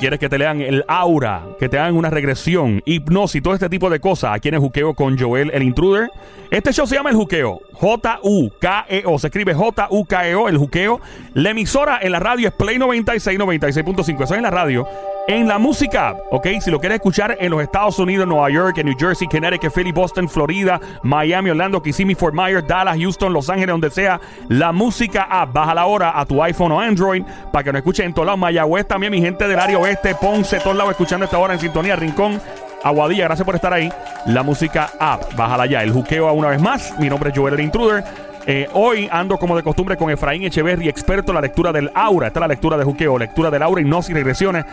¿Quieres que te lean el aura? Que te hagan una regresión, hipnosis, todo este tipo de cosas? Aquí en el Juqueo con Joel, el intruder. Este show se llama El Juqueo. J-U-K-E-O. Se escribe J-U-K-E-O, El Juqueo. La emisora en la radio es Play 96, 96.5. Eso es en la radio. En la música, ¿ok? Si lo quieres escuchar en los Estados Unidos, Nueva York, en New Jersey, Connecticut, Philly, Boston, Florida, Miami, Orlando, Kissimmee, Fort Myers, Dallas, Houston, Los Ángeles, donde sea, la música app. Baja la hora a tu iPhone o Android para que nos escuchen en todos lados. Mayagüez también, mi gente del área oeste, Ponce, todos lados escuchando esta hora en sintonía, Rincón. Aguadilla, gracias por estar ahí. La música app, bájala ya. El juqueo una vez más. Mi nombre es Joel el Intruder. Eh, hoy ando como de costumbre con Efraín Echeverri, experto en la lectura del aura. Esta es la lectura de juqueo, lectura del aura, hipnosis, regresiones.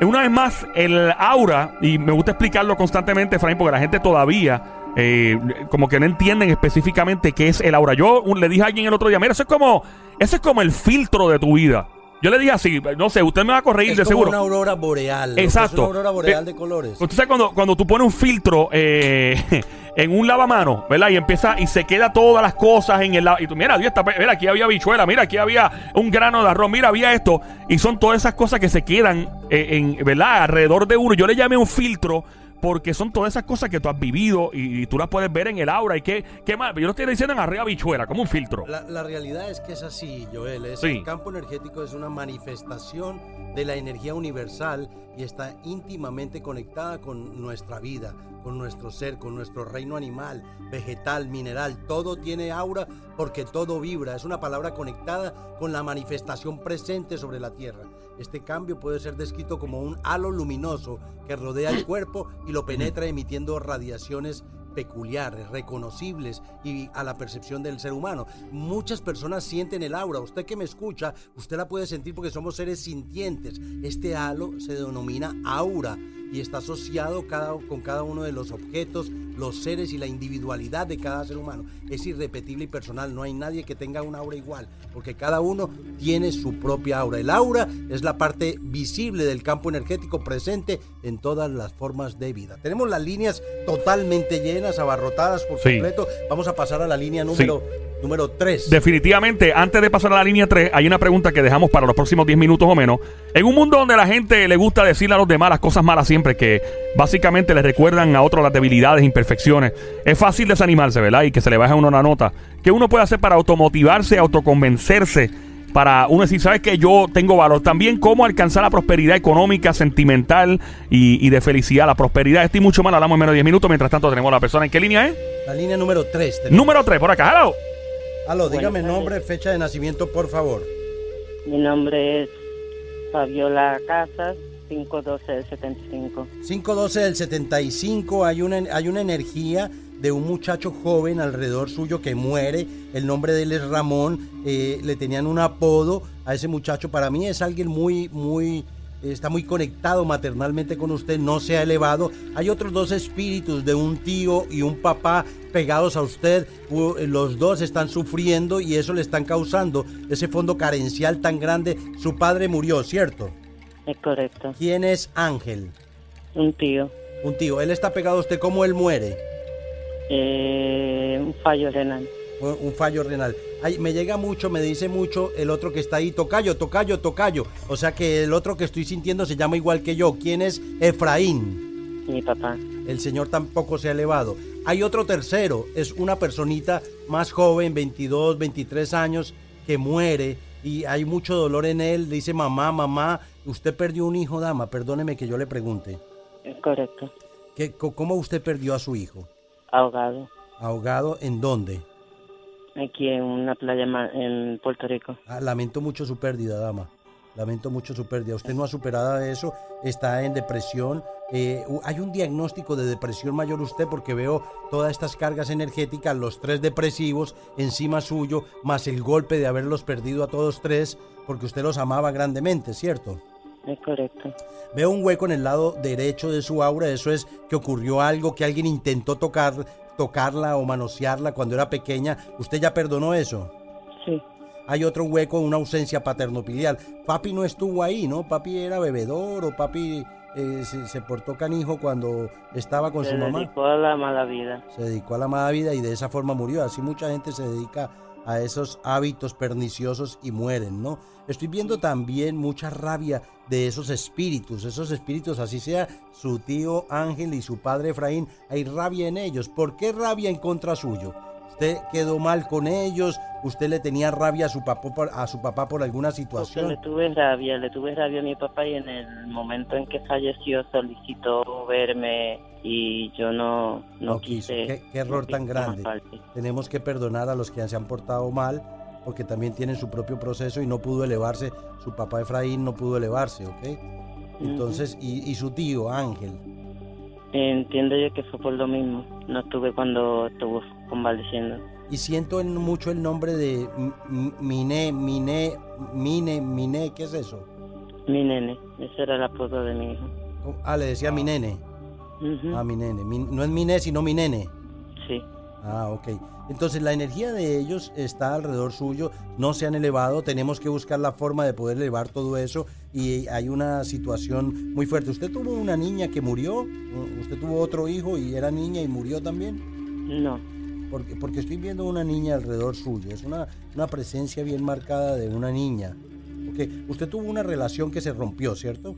Una vez más, el aura, y me gusta explicarlo constantemente, Efraín, porque la gente todavía eh, como que no entienden específicamente qué es el aura. Yo un- le dije a alguien el otro día, mira, eso es como, eso es como el filtro de tu vida. Yo le dije así, no sé, usted me va a corregir Es de como seguro. una aurora boreal. que es Exacto. una aurora boreal Eh, de colores. Usted sabe cuando, cuando tú pones un filtro eh, en un lavamano, ¿verdad? Y empieza y se queda todas las cosas en el lava. Y tú, mira, Dios, está- mira, aquí había bichuela, mira, aquí había un grano de arroz, mira, había esto. Y son todas esas cosas que se quedan, eh, en, ¿verdad? Alrededor de uno. Yo le llamé un filtro. Porque son todas esas cosas que tú has vivido y, y tú las puedes ver en el aura. Y qué, qué más. Yo lo estoy diciendo en arriba bichuela, como un filtro. La, la realidad es que es así, Joel. Es Sí. El campo energético es una manifestación de la energía universal y está íntimamente conectada con nuestra vida, con nuestro ser, con nuestro reino animal, vegetal, mineral. Todo tiene aura porque todo vibra. Es una palabra conectada con la manifestación presente sobre la tierra. Este cambio puede ser descrito como un halo luminoso que rodea el cuerpo y lo penetra emitiendo radiaciones peculiares, reconocibles y a la percepción del ser humano. Muchas personas sienten el aura. Usted que me escucha, usted la puede sentir porque somos seres sintientes. Este halo se denomina aura y está asociado cada- con cada uno de los objetos, los seres y la individualidad de cada ser humano. Es irrepetible y personal. No hay nadie que tenga una aura igual, porque cada uno tiene su propia aura. El aura es la parte visible del campo energético presente en todas las formas de vida. Tenemos las líneas totalmente llenas, abarrotadas por Sí. completo. Vamos a pasar a la línea número, número 3. Definitivamente, antes de pasar a la línea 3, hay una pregunta que dejamos para los próximos 10 minutos o menos. En un mundo donde la gente le gusta decirle a los demás las cosas malas siempre, que básicamente le recuerdan a otros las debilidades, imperfecciones, es fácil desanimarse, ¿verdad? Y que se le baje a uno la nota. ¿Qué uno puede hacer para automotivarse, autoconvencerse? Para uno decir, ¿sabes que Yo tengo valor. También cómo alcanzar la prosperidad económica, sentimental y, y de felicidad. La prosperidad, esto y mucho lo hablamos en menos de 10 minutos. Mientras tanto, tenemos a la persona. ¿En qué línea es? La línea número 3. Número 3, por acá. Hello. Aló, dígame nombre, fecha de nacimiento, por favor. Mi nombre es Fabiola Casas, 512 del 75. 512 del 75 hay una, hay una energía de un muchacho joven alrededor suyo que muere. El nombre de él es Ramón. eh, le tenían un apodo a ese muchacho. Para mí es alguien muy, muy, está muy conectado maternalmente con usted. No se ha elevado. Hay otros dos espíritus de un tío y un papá pegados a usted. Los dos están sufriendo y eso le están causando ese fondo carencial tan grande. Su padre murió, ¿cierto? Es correcto. ¿Quién es Ángel? Un tío. Un tío, él está pegado a usted, ¿cómo él muere? Eh, un fallo renal. Un fallo renal. Ay, me llega mucho, me dice mucho el otro que está ahí, tocayo, tocayo, tocayo. O sea que el otro que estoy sintiendo se llama igual que yo. ¿Quién es Efraín? Mi papá. El señor tampoco se ha elevado. Hay otro tercero, es una personita más joven, 22, 23 años, que muere y hay mucho dolor en él. Dice, mamá, mamá, usted perdió un hijo, dama. Perdóneme que yo le pregunte. Es correcto. ¿Qué, ¿Cómo usted perdió a su hijo? Ahogado. ¿Ahogado en dónde? Aquí en una playa en Puerto Rico. Ah, lamento mucho su pérdida, dama. Lamento mucho su pérdida. Usted no ha superado eso, está en depresión. Eh, hay un diagnóstico de depresión mayor usted porque veo todas estas cargas energéticas, los tres depresivos encima suyo, más el golpe de haberlos perdido a todos tres, porque usted los amaba grandemente, ¿cierto? Es correcto. Veo un hueco en el lado derecho de su aura, eso es que ocurrió algo, que alguien intentó tocar, tocarla o manosearla cuando era pequeña. ¿Usted ya perdonó eso? Sí. hay otro hueco, una ausencia paternopiliar. Papi no estuvo ahí, ¿no? Papi era bebedor o papi eh, se, se portó canijo cuando estaba con Se su mamá. dedicó a la mala vida. Se dedicó a la mala vida y de esa forma murió. Así mucha gente se dedica a esos hábitos perniciosos y mueren, ¿no? Estoy viendo también mucha rabia de esos espíritus, esos espíritus, así sea su tío Ángel y su padre Efraín, hay rabia en ellos. ¿Por qué rabia en contra suyo? usted quedó mal con ellos, usted le tenía rabia a su papá por, a su papá por alguna situación. le tuve rabia, le tuve rabia a mi papá y en el momento en que falleció solicitó verme y yo no, no, quise. ¿Qué, error tan grande. Tenemos que perdonar a los que se han portado mal porque también tienen su propio proceso y no pudo elevarse, su papá Efraín no pudo elevarse, ¿ok? Entonces, y, y su tío Ángel. Entiendo yo que fue por lo mismo. No estuve cuando estuvo convaleciendo. Y siento mucho el nombre de Mine, Mine, Mine, Mine, ¿qué es eso? Mi nene, ese era el apodo de mi hijo. Ah, le decía mi nene. Ah, mi nene. no es mi sino mi nene. Sí. Ah, ok. Entonces la energía de ellos está alrededor suyo, no se han elevado, tenemos que buscar la forma de poder elevar todo eso y hay una situación muy fuerte. ¿Usted tuvo una niña que murió? ¿Usted tuvo otro hijo y era niña y murió también? No. Porque, porque estoy viendo una niña alrededor suyo, es una, una presencia bien marcada de una niña. Okay. Usted tuvo una relación que se rompió, ¿cierto?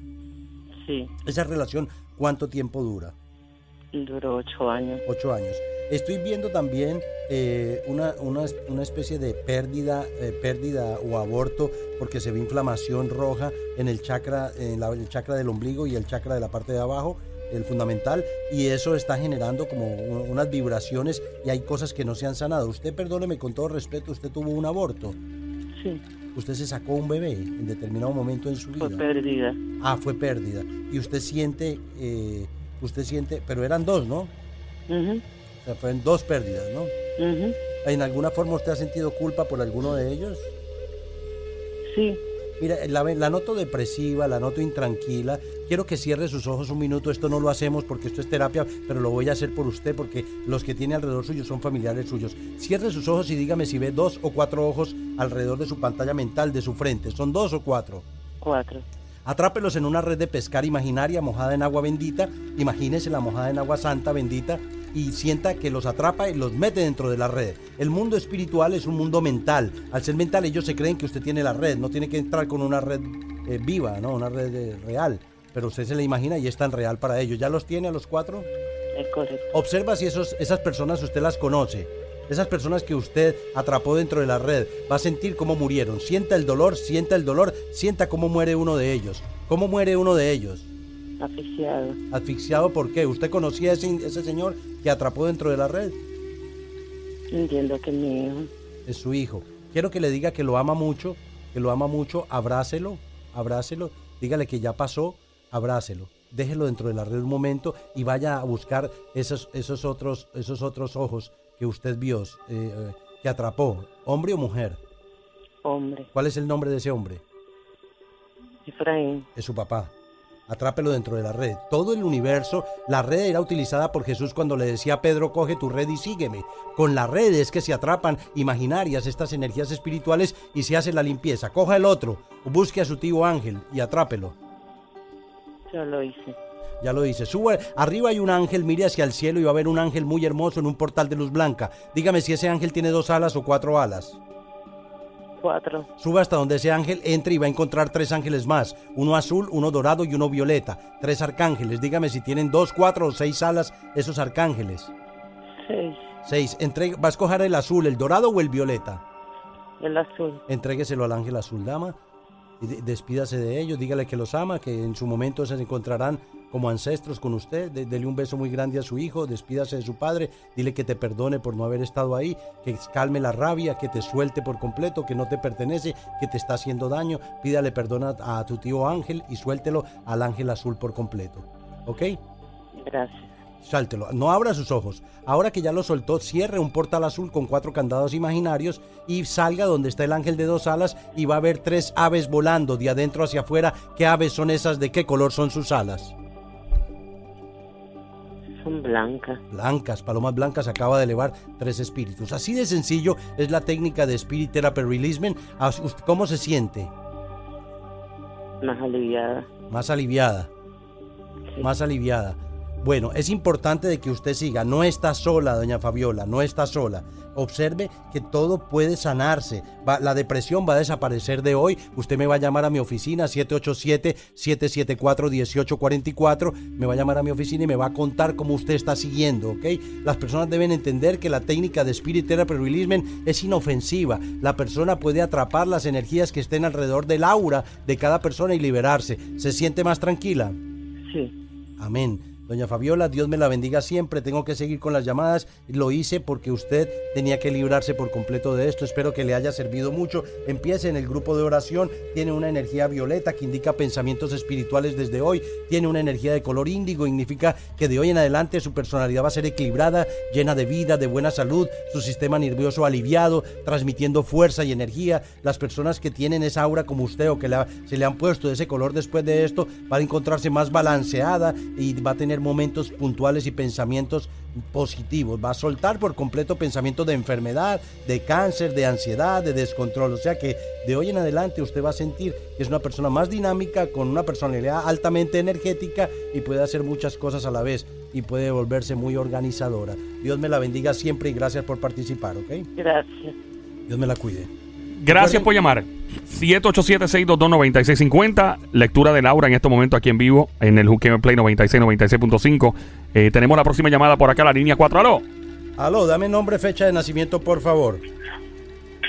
Sí. ¿Esa relación cuánto tiempo dura? Duró ocho años. Ocho años. Estoy viendo también eh, una, una, especie de pérdida, eh, pérdida o aborto porque se ve inflamación roja en el chakra, en el chakra del ombligo y el chakra de la parte de abajo, el fundamental, y eso está generando como unas vibraciones y hay cosas que no se han sanado. Usted, perdóneme con todo respeto, usted tuvo un aborto. Sí. Usted se sacó un bebé en determinado momento en su vida. Fue pérdida. Ah, fue pérdida. Y usted siente, eh, usted siente, pero eran dos, ¿no? fueron dos pérdidas, ¿no? ¿En alguna forma usted ha sentido culpa por alguno de ellos? Sí. Mira, la, la, noto depresiva, la noto intranquila. Quiero que cierre sus ojos un minuto. Esto no lo hacemos porque esto es terapia, pero lo voy a hacer por usted porque los que tiene alrededor suyo son familiares suyos. Cierre sus ojos y dígame si ve dos o cuatro ojos alrededor de su pantalla mental, de su frente. ¿Son dos o cuatro? Cuatro. Atrápelos en una red de pescar imaginaria mojada en agua bendita. Imagínese la mojada en agua santa bendita y sienta que los atrapa y los mete dentro de la red. El mundo espiritual es un mundo mental. Al ser mental ellos se creen que usted tiene la red, no tiene que entrar con una red eh, viva, ¿no? Una red eh, real. Pero usted se la imagina y es tan real para ellos. ¿Ya los tiene a los cuatro? Es correcto. Observa si esos, esas personas usted las conoce. Esas personas que usted atrapó dentro de la red, va a sentir cómo murieron. Sienta el dolor, sienta el dolor, sienta cómo muere uno de ellos. ¿Cómo muere uno de ellos? Asfixiado. ¿Asfixiado por qué? ¿Usted conocía a ese, ese señor que atrapó dentro de la red? Entiendo que es mi hijo. Es su hijo. Quiero que le diga que lo ama mucho, que lo ama mucho, abrácelo, abrácelo, dígale que ya pasó, abrácelo. Déjelo dentro de la red un momento y vaya a buscar esos, esos, otros, esos otros ojos que usted vio, eh, eh, que atrapó, hombre o mujer. Hombre. ¿Cuál es el nombre de ese hombre? Efraín. Es su papá atrápelo dentro de la red. Todo el universo, la red era utilizada por Jesús cuando le decía a Pedro, coge tu red y sígueme. Con la red es que se atrapan imaginarias estas energías espirituales y se hace la limpieza. Coja el otro, busque a su tío ángel y atrápelo. Ya lo hice. Ya lo dice. Sube, arriba hay un ángel, mire hacia el cielo y va a ver un ángel muy hermoso en un portal de luz blanca. Dígame si ese ángel tiene dos alas o cuatro alas. Cuatro. Sube hasta donde ese ángel entre y va a encontrar tres ángeles más. Uno azul, uno dorado y uno violeta. Tres arcángeles. Dígame si tienen dos, cuatro o seis alas esos arcángeles. Seis. Seis. ¿Va a escoger el azul, el dorado o el violeta? El azul. Entrégueselo al ángel azul, dama. Y despídase de ellos, dígale que los ama, que en su momento se encontrarán como ancestros con usted. dele un beso muy grande a su hijo, despídase de su padre, dile que te perdone por no haber estado ahí, que calme la rabia, que te suelte por completo, que no te pertenece, que te está haciendo daño. Pídale perdón a, tu tío Ángel y suéltelo al ángel azul por completo. ¿Ok? Gracias. Sáltelo, no abra sus ojos. Ahora que ya lo soltó, cierre un portal azul con cuatro candados imaginarios y salga donde está el ángel de dos alas y va a ver tres aves volando de adentro hacia afuera. ¿Qué aves son esas? ¿De qué color son sus alas? Blancas. Blancas, palomas blancas acaba de elevar tres espíritus. Así de sencillo es la técnica de Spirit Therapy Releasement. ¿Cómo se siente? Más aliviada. Más aliviada. Más aliviada. Bueno, es importante de que usted siga. No está sola, doña Fabiola, no está sola. Observe que todo puede sanarse. la depresión va a desaparecer de hoy. Usted me va a llamar a mi oficina 787-774-1844. Me va a llamar a mi oficina y me va a contar cómo usted está siguiendo, ¿ok? Las personas deben entender que la técnica de Spirit Therapy Releasement es inofensiva. La persona puede atrapar las energías que estén alrededor del aura de cada persona y liberarse. ¿Se siente más tranquila? Sí. Amén. Doña Fabiola, Dios me la bendiga siempre. Tengo que seguir con las llamadas. Lo hice porque usted tenía que librarse por completo de esto. Espero que le haya servido mucho. Empiece en el grupo de oración. Tiene una energía violeta que indica pensamientos espirituales desde hoy. Tiene una energía de color índigo. Significa que de hoy en adelante su personalidad va a ser equilibrada, llena de vida, de buena salud. Su sistema nervioso aliviado, transmitiendo fuerza y energía. Las personas que tienen esa aura como usted o que se le han puesto de ese color después de esto van a encontrarse más balanceada y va a tener momentos puntuales y pensamientos positivos. Va a soltar por completo pensamientos de enfermedad, de cáncer, de ansiedad, de descontrol. O sea que de hoy en adelante usted va a sentir que es una persona más dinámica, con una personalidad altamente energética y puede hacer muchas cosas a la vez y puede volverse muy organizadora. Dios me la bendiga siempre y gracias por participar, ¿ok? Gracias. Dios me la cuide. Gracias por llamar. 787-622-9650. Lectura de Laura en este momento aquí en vivo en el Juqueo Play 96, 96.5. Eh, tenemos la próxima llamada por acá, la línea 4. Aló. Aló, dame nombre, fecha de nacimiento, por favor.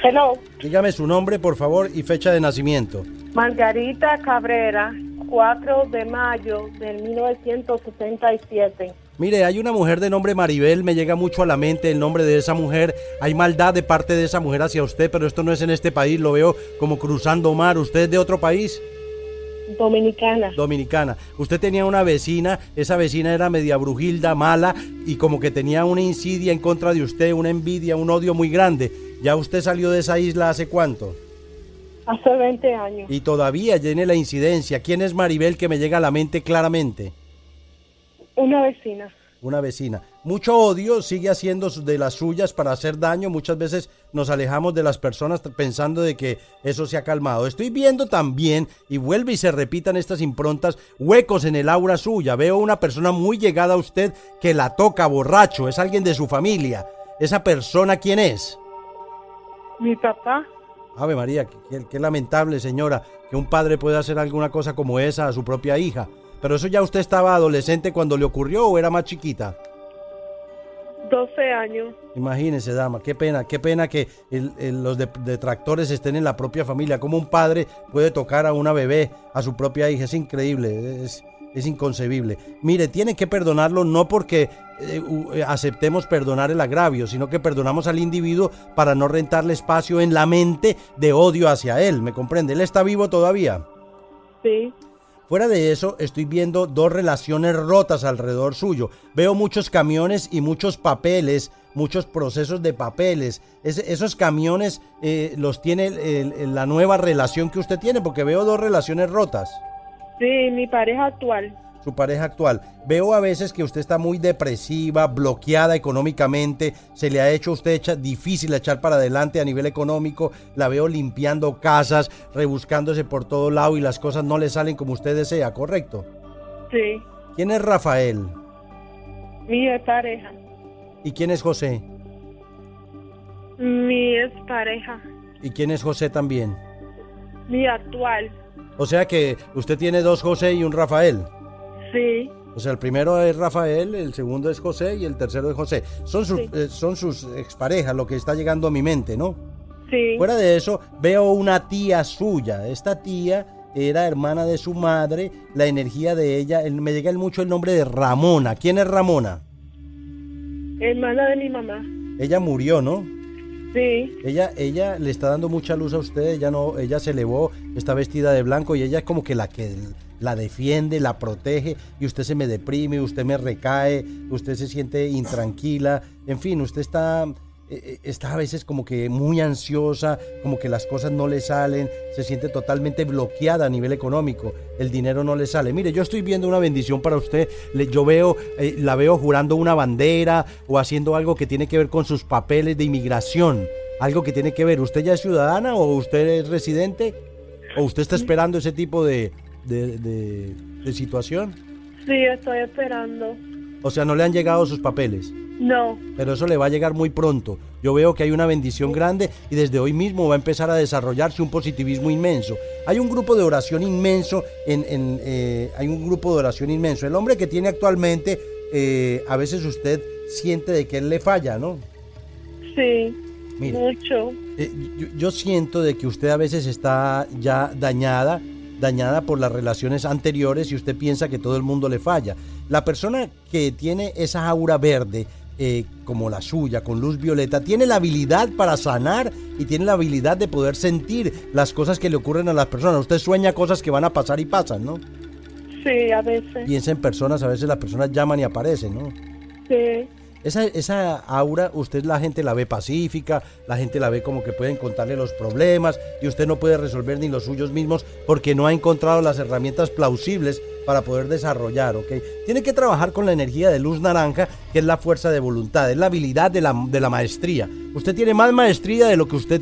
Hello. Dígame su nombre, por favor, y fecha de nacimiento. Margarita Cabrera, 4 de mayo del 1977. Mire, hay una mujer de nombre Maribel, me llega mucho a la mente el nombre de esa mujer. Hay maldad de parte de esa mujer hacia usted, pero esto no es en este país, lo veo como cruzando mar. ¿Usted es de otro país? Dominicana. Dominicana. Usted tenía una vecina, esa vecina era media brujilda, mala, y como que tenía una insidia en contra de usted, una envidia, un odio muy grande. ¿Ya usted salió de esa isla hace cuánto? Hace 20 años. Y todavía tiene la incidencia. ¿Quién es Maribel que me llega a la mente claramente? Una vecina. Una vecina. Mucho odio sigue haciendo de las suyas para hacer daño. Muchas veces nos alejamos de las personas pensando de que eso se ha calmado. Estoy viendo también, y vuelve y se repitan estas improntas, huecos en el aura suya. Veo una persona muy llegada a usted que la toca borracho. Es alguien de su familia. ¿Esa persona quién es? Mi papá. Ave María, qué lamentable señora que un padre pueda hacer alguna cosa como esa a su propia hija. Pero eso ya usted estaba adolescente cuando le ocurrió o era más chiquita? 12 años. Imagínese, dama, qué pena, qué pena que los detractores estén en la propia familia. Como un padre puede tocar a una bebé, a su propia hija, es increíble, es, inconcebible. Mire, tiene que perdonarlo no porque eh, eh, aceptemos perdonar el agravio, sino que perdonamos al individuo para no rentarle espacio en la mente de odio hacia él, ¿me comprende? ¿Él está vivo todavía? Sí. Fuera de eso, estoy viendo dos relaciones rotas alrededor suyo. Veo muchos camiones y muchos papeles, muchos procesos de papeles. esos camiones eh, los tiene la nueva relación que usted tiene, porque veo dos relaciones rotas. Sí, mi pareja actual su pareja actual. Veo a veces que usted está muy depresiva, bloqueada económicamente, se le ha hecho a usted difícil echar para adelante a nivel económico, la veo limpiando casas, rebuscándose por todo lado y las cosas no le salen como usted desea, ¿correcto? Sí. ¿Quién es Rafael? Mi pareja. ¿Y quién es José? Mi pareja. ¿Y quién es José también? Mi actual. O sea que usted tiene dos José y un Rafael. Sí. O sea, el primero es Rafael, el segundo es José y el tercero es José. Son sus, eh, son sus exparejas lo que está llegando a mi mente, ¿no? Sí. Fuera de eso, veo una tía suya. Esta tía era hermana de su madre. La energía de ella, me llega mucho el nombre de Ramona. ¿Quién es Ramona? Hermana de mi mamá. Ella murió, ¿no? Sí. Ella, ella le está dando mucha luz a usted. Ella no, ella se elevó, está vestida de blanco y ella es como que la que la defiende, la protege y usted se me deprime, usted me recae, usted se siente intranquila, en fin, usted está, eh, eh, está a veces como que muy ansiosa, como que las cosas no le salen, se siente totalmente bloqueada a nivel económico, el dinero no le sale. Mire, yo estoy viendo una bendición para usted, yo veo, eh, la veo jurando una bandera o haciendo algo que tiene que ver con sus papeles de inmigración. Algo que tiene que ver, ¿usted ya es ciudadana o usted es residente? ¿O usted está esperando ese tipo de, de, de, situación? Sí, estoy esperando. O sea, no le han llegado sus papeles. No. Pero eso le va a llegar muy pronto. Yo veo que hay una bendición grande y desde hoy mismo va a empezar a desarrollarse un positivismo inmenso. Hay un grupo de oración inmenso, en, eh, hay un grupo de oración inmenso. El hombre que tiene actualmente, eh, a veces usted siente de que él le falla, ¿no? Sí. mucho. Eh, yo siento de que usted a veces está ya dañada dañada por las relaciones anteriores y usted piensa que todo el mundo le falla. La persona que tiene esa aura verde, eh, como la suya, con luz violeta, tiene la habilidad para sanar y tiene la habilidad de poder sentir las cosas que le ocurren a las personas. Usted sueña cosas que van a pasar y pasan, ¿no? Sí, a veces. Piensa en personas, a veces las personas llaman y aparecen, ¿no? Sí. Esa, esa aura, usted la gente la ve pacífica, la gente la ve como que pueden contarle los problemas y usted no puede resolver ni los suyos mismos porque no ha encontrado las herramientas plausibles para poder desarrollar, ¿ok? Tiene que trabajar con la energía de luz naranja, que es la fuerza de voluntad, es la habilidad de la, de la maestría. Usted tiene más maestría de lo que usted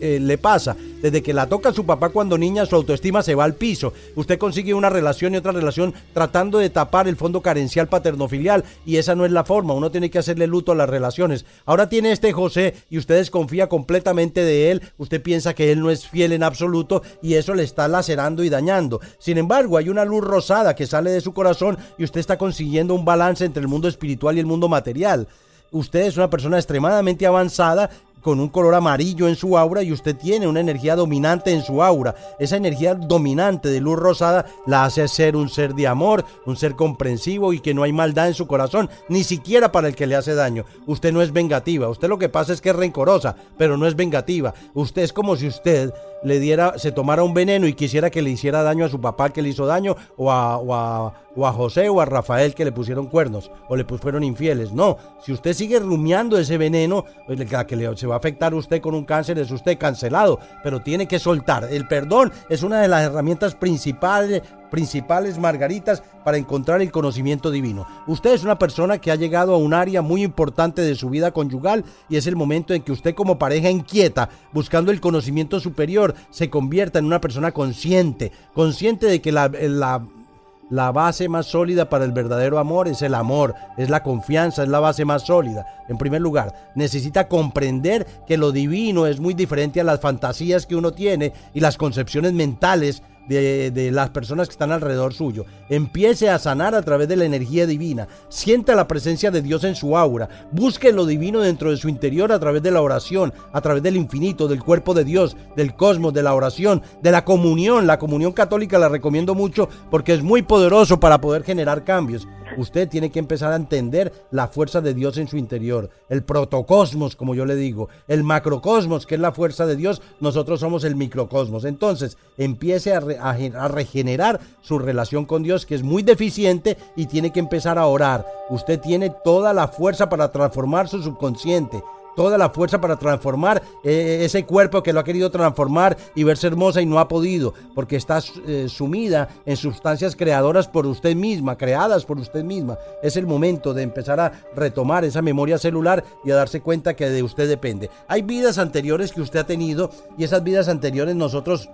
eh, le pasa. Desde que la toca su papá cuando niña, su autoestima se va al piso. Usted consigue una relación y otra relación tratando de tapar el fondo carencial paternofilial y esa no es la forma. Uno tiene que hacerle luto a las relaciones. Ahora tiene este José y usted desconfía completamente de él. Usted piensa que él no es fiel en absoluto y eso le está lacerando y dañando. Sin embargo, hay una luz rosada que sale de su corazón y usted está consiguiendo un balance entre el mundo espiritual y el mundo material usted es una persona extremadamente avanzada con un color amarillo en su aura y usted tiene una energía dominante en su aura. Esa energía dominante de luz rosada la hace ser un ser de amor, un ser comprensivo y que no hay maldad en su corazón, ni siquiera para el que le hace daño. Usted no es vengativa, usted lo que pasa es que es rencorosa, pero no es vengativa. Usted es como si usted le diera, se tomara un veneno y quisiera que le hiciera daño a su papá que le hizo daño, o a, o a, José o a Rafael que le pusieron cuernos, o le fueron infieles. No, si usted sigue rumiando ese veneno, pues, la que le, se va a afectar a usted con un cáncer es usted cancelado, pero tiene que soltar. El perdón es una de las herramientas principales principales margaritas para encontrar el conocimiento divino. Usted es una persona que ha llegado a un área muy importante de su vida conyugal y es el momento en que usted como pareja inquieta, buscando el conocimiento superior, se convierta en una persona consciente, consciente de que la, la la base más sólida para el verdadero amor es el amor, es la confianza, es la base más sólida. En primer lugar, necesita comprender que lo divino es muy diferente a las fantasías que uno tiene y las concepciones mentales de, las personas que están alrededor suyo. Empiece a sanar a través de la energía divina. Sienta la presencia de Dios en su aura. Busque lo divino dentro de su interior a través de la oración, a través del infinito, del cuerpo de Dios, del cosmos, de la oración, de la comunión. La comunión católica la recomiendo mucho porque es muy poderoso para poder generar cambios. Usted tiene que empezar a entender la fuerza de Dios en su interior, el protocosmos, como yo le digo, el macrocosmos, que es la fuerza de Dios, nosotros somos el microcosmos. Entonces, empiece a, regenerar su relación con Dios, que es muy deficiente, y tiene que empezar a orar. Usted tiene toda la fuerza para transformar su subconsciente toda la fuerza para transformar eh, ese cuerpo que lo ha querido transformar y verse hermosa y no ha podido, porque está eh, sumida en sustancias creadoras por usted misma, creadas por usted misma. Es el momento de empezar a retomar esa memoria celular y a darse cuenta que de usted depende. Hay vidas anteriores que usted ha tenido y esas vidas anteriores nosotros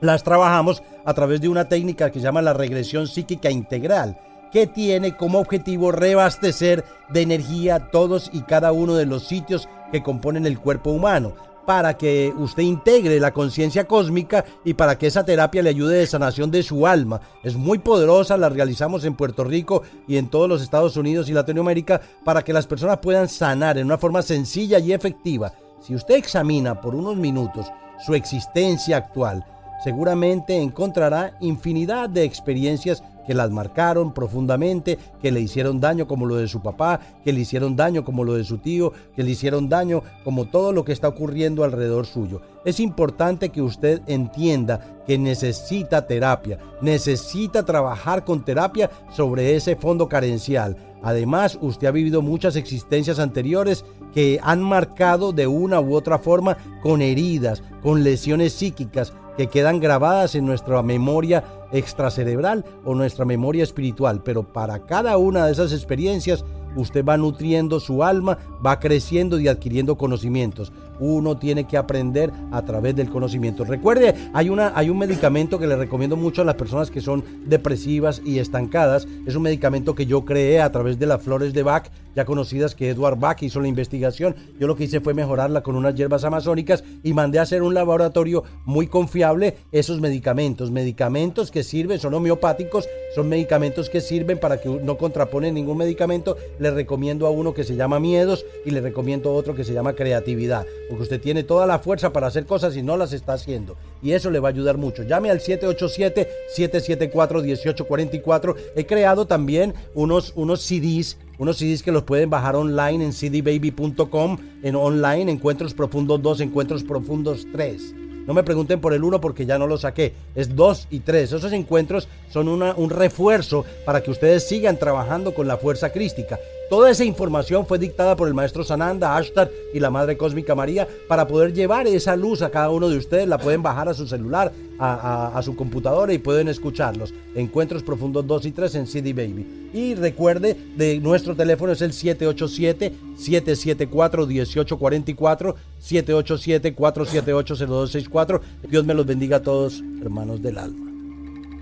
las trabajamos a través de una técnica que se llama la regresión psíquica integral que tiene como objetivo reabastecer de energía todos y cada uno de los sitios que componen el cuerpo humano para que usted integre la conciencia cósmica y para que esa terapia le ayude de sanación de su alma. Es muy poderosa, la realizamos en Puerto Rico y en todos los Estados Unidos y Latinoamérica para que las personas puedan sanar en una forma sencilla y efectiva. Si usted examina por unos minutos su existencia actual, seguramente encontrará infinidad de experiencias que las marcaron profundamente, que le hicieron daño como lo de su papá, que le hicieron daño como lo de su tío, que le hicieron daño como todo lo que está ocurriendo alrededor suyo. Es importante que usted entienda que necesita terapia, necesita trabajar con terapia sobre ese fondo carencial. Además, usted ha vivido muchas existencias anteriores que han marcado de una u otra forma con heridas, con lesiones psíquicas, que quedan grabadas en nuestra memoria extracerebral o nuestra memoria espiritual, pero para cada una de esas experiencias usted va nutriendo su alma, va creciendo y adquiriendo conocimientos. Uno tiene que aprender a través del conocimiento. Recuerde, hay, una, hay un medicamento que le recomiendo mucho a las personas que son depresivas y estancadas. Es un medicamento que yo creé a través de las flores de Bach, ya conocidas que Edward Bach hizo la investigación. Yo lo que hice fue mejorarla con unas hierbas amazónicas y mandé a hacer un laboratorio muy confiable esos medicamentos. Medicamentos que sirven, son homeopáticos, son medicamentos que sirven para que no contrapone ningún medicamento. Le recomiendo a uno que se llama miedos y le recomiendo otro que se llama creatividad porque usted tiene toda la fuerza para hacer cosas y no las está haciendo. Y eso le va a ayudar mucho. Llame al 787-774-1844. He creado también unos, unos CDs, unos CDs que los pueden bajar online en cdbaby.com, en online, Encuentros Profundos 2, Encuentros Profundos 3. No me pregunten por el 1 porque ya no lo saqué. Es 2 y 3. Esos encuentros son un refuerzo para que ustedes sigan trabajando con la fuerza crística. Toda esa información fue dictada por el maestro Sananda, Ashtar y la Madre Cósmica María para poder llevar esa luz a cada uno de ustedes. La pueden bajar a su celular, a, su computadora y pueden escucharlos. Encuentros Profundos 2 y 3 en CD Baby. Y recuerde, de nuestro teléfono es el 787-774-1844, 787-478-0264. Dios me los bendiga a todos, hermanos del alma.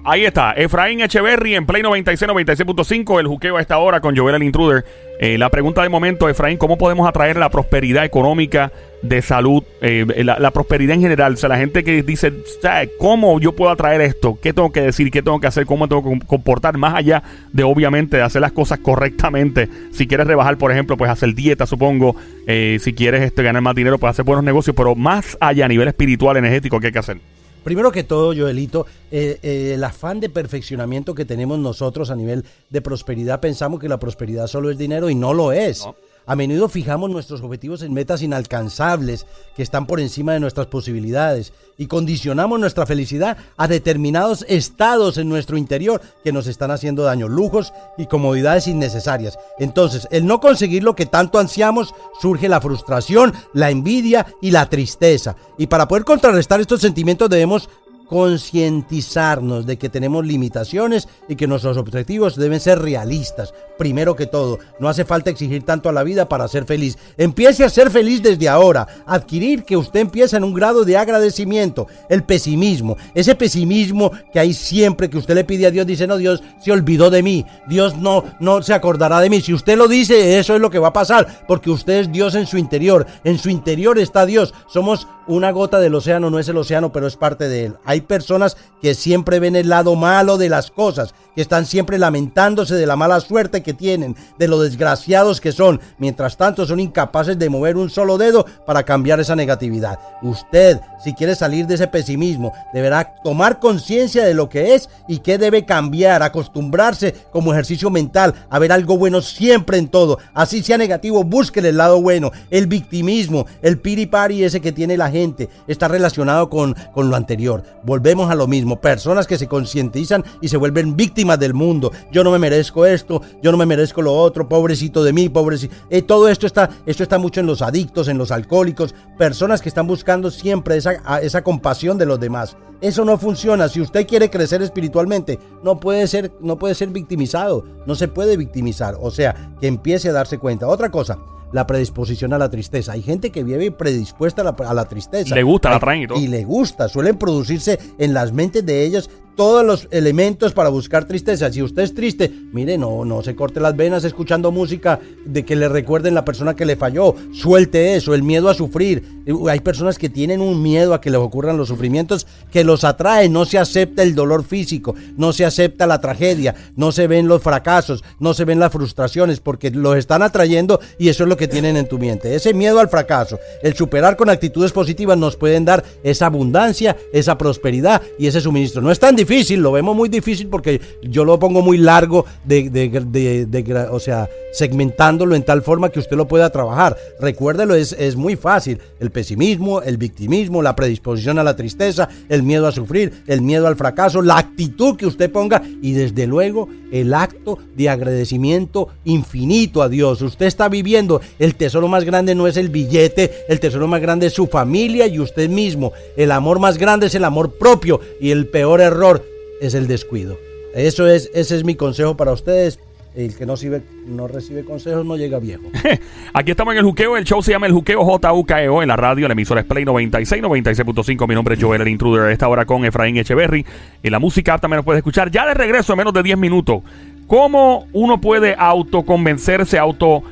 Ahí está, Efraín Echeverry en Play 96, 96.5, el juqueo a esta hora con Joel el Intruder. Eh, la pregunta de momento, Efraín, ¿cómo podemos atraer la prosperidad económica, de salud, eh, la, prosperidad en general? O sea, la gente que dice, ¿cómo yo puedo atraer esto? ¿Qué tengo que decir? ¿Qué tengo que hacer? ¿Cómo tengo que comportar? Más allá de, obviamente, hacer las cosas correctamente. Si quieres rebajar, por ejemplo, pues hacer dieta, supongo. Eh, si quieres este, ganar más dinero, pues hacer buenos negocios. Pero más allá, a nivel espiritual, energético, ¿qué hay que hacer? Primero que todo, Joelito, eh, eh, el afán de perfeccionamiento que tenemos nosotros a nivel de prosperidad, pensamos que la prosperidad solo es dinero y no lo es. A menudo fijamos nuestros objetivos en metas inalcanzables que están por encima de nuestras posibilidades y condicionamos nuestra felicidad a determinados estados en nuestro interior que nos están haciendo daño, lujos y comodidades innecesarias. Entonces, el no conseguir lo que tanto ansiamos, surge la frustración, la envidia y la tristeza. Y para poder contrarrestar estos sentimientos debemos concientizarnos de que tenemos limitaciones y que nuestros objetivos deben ser realistas. Primero que todo, no hace falta exigir tanto a la vida para ser feliz. Empiece a ser feliz desde ahora. Adquirir que usted empieza en un grado de agradecimiento. El pesimismo, ese pesimismo que hay siempre que usted le pide a Dios, dice, no, Dios se olvidó de mí. Dios no, no se acordará de mí. Si usted lo dice, eso es lo que va a pasar, porque usted es Dios en su interior. En su interior está Dios. Somos una gota del océano, no es el océano, pero es parte de él. Hay personas que siempre ven el lado malo de las cosas, que están siempre lamentándose de la mala suerte que tienen, de lo desgraciados que son. Mientras tanto, son incapaces de mover un solo dedo para cambiar esa negatividad. Usted, si quiere salir de ese pesimismo, deberá tomar conciencia de lo que es y qué debe cambiar, acostumbrarse como ejercicio mental a ver algo bueno siempre en todo. Así sea negativo, búsquele el lado bueno. El victimismo, el piripari ese que tiene la gente, está relacionado con, con lo anterior volvemos a lo mismo. Personas que se concientizan y se vuelven víctimas del mundo. Yo no me merezco esto, yo no me merezco lo otro, pobrecito de mí, pobrecito. Eh, todo esto está, esto está mucho en los adictos, en los alcohólicos, personas que están buscando siempre esa, esa compasión de los demás. Eso no funciona. Si usted quiere crecer espiritualmente, no puede ser, no puede ser victimizado. No se puede victimizar. O sea, que empiece a darse cuenta. Otra cosa, la predisposición a la tristeza. Hay gente que vive predispuesta a la, tristeza. Le gusta, la traen y todo. Y le gusta. Suelen producirse en las mentes de ellos todos los elementos para buscar tristeza. Si usted es triste, mire, no, no se corte las venas escuchando música de que le recuerden la persona que le falló. Suelte eso, el miedo a sufrir. Hay personas que tienen un miedo a que les ocurran los sufrimientos que los atrae. No se acepta el dolor físico, no se acepta la tragedia, no se ven los fracasos, no se ven las frustraciones porque los están atrayendo y eso es lo que tienen en tu mente. Ese miedo al fracaso, el superar con actitudes positivas nos pueden dar esa abundancia, esa prosperidad y ese suministro. No es tan difícil, lo vemos muy difícil porque yo lo pongo muy largo, de, de, o sea, segmentándolo en tal forma que usted lo pueda trabajar. Recuérdelo, es, es muy fácil. El pesimismo, el victimismo, la predisposición a la tristeza, el miedo a sufrir, el miedo al fracaso, la actitud que usted ponga y desde luego el acto de agradecimiento infinito a Dios. Usted está viviendo, el tesoro más grande no es el billete, el tesoro más grande es su familia y usted mismo. El amor más grande es el amor propio y el peor error es el descuido. Eso es, ese es mi consejo para ustedes. el que no recibe, no recibe consejos no llega viejo. Aquí estamos en el juqueo. El show se llama El Juqueo JUKEO en la radio. El emisor es Play 96, 96.5. Mi nombre es Joel, el intruder. Esta hora con Efraín Echeverry. Y la música también nos puede escuchar. Ya de regreso en menos de 10 minutos. ¿Cómo uno puede autoconvencerse, auto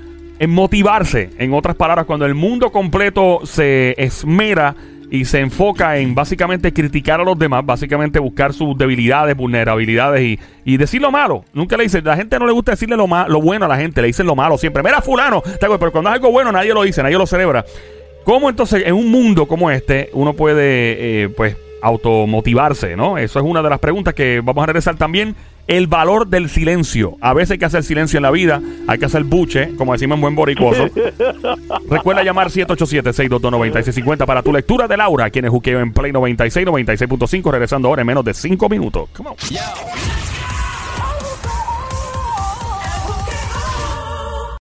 motivarse? En otras palabras, cuando el mundo completo se esmera y se enfoca en básicamente criticar a los demás, básicamente buscar sus debilidades, vulnerabilidades y, y decir lo malo. Nunca le dice, la gente no le gusta decirle lo, lo bueno a la gente, le dicen lo malo siempre. Mira, fulano, pero cuando es algo bueno nadie lo dice, nadie lo celebra. ¿Cómo entonces en un mundo como este uno puede, eh, pues, automotivarse, ¿no? Eso es una de las preguntas que vamos a regresar también el valor del silencio. A veces hay que hacer silencio en la vida, hay que hacer buche, como decimos en buen boricuoso. Recuerda llamar 787-622-9650 para tu lectura de Laura, quien es juqueo en Play 96, 96.5, regresando ahora en menos de 5 minutos. Come on.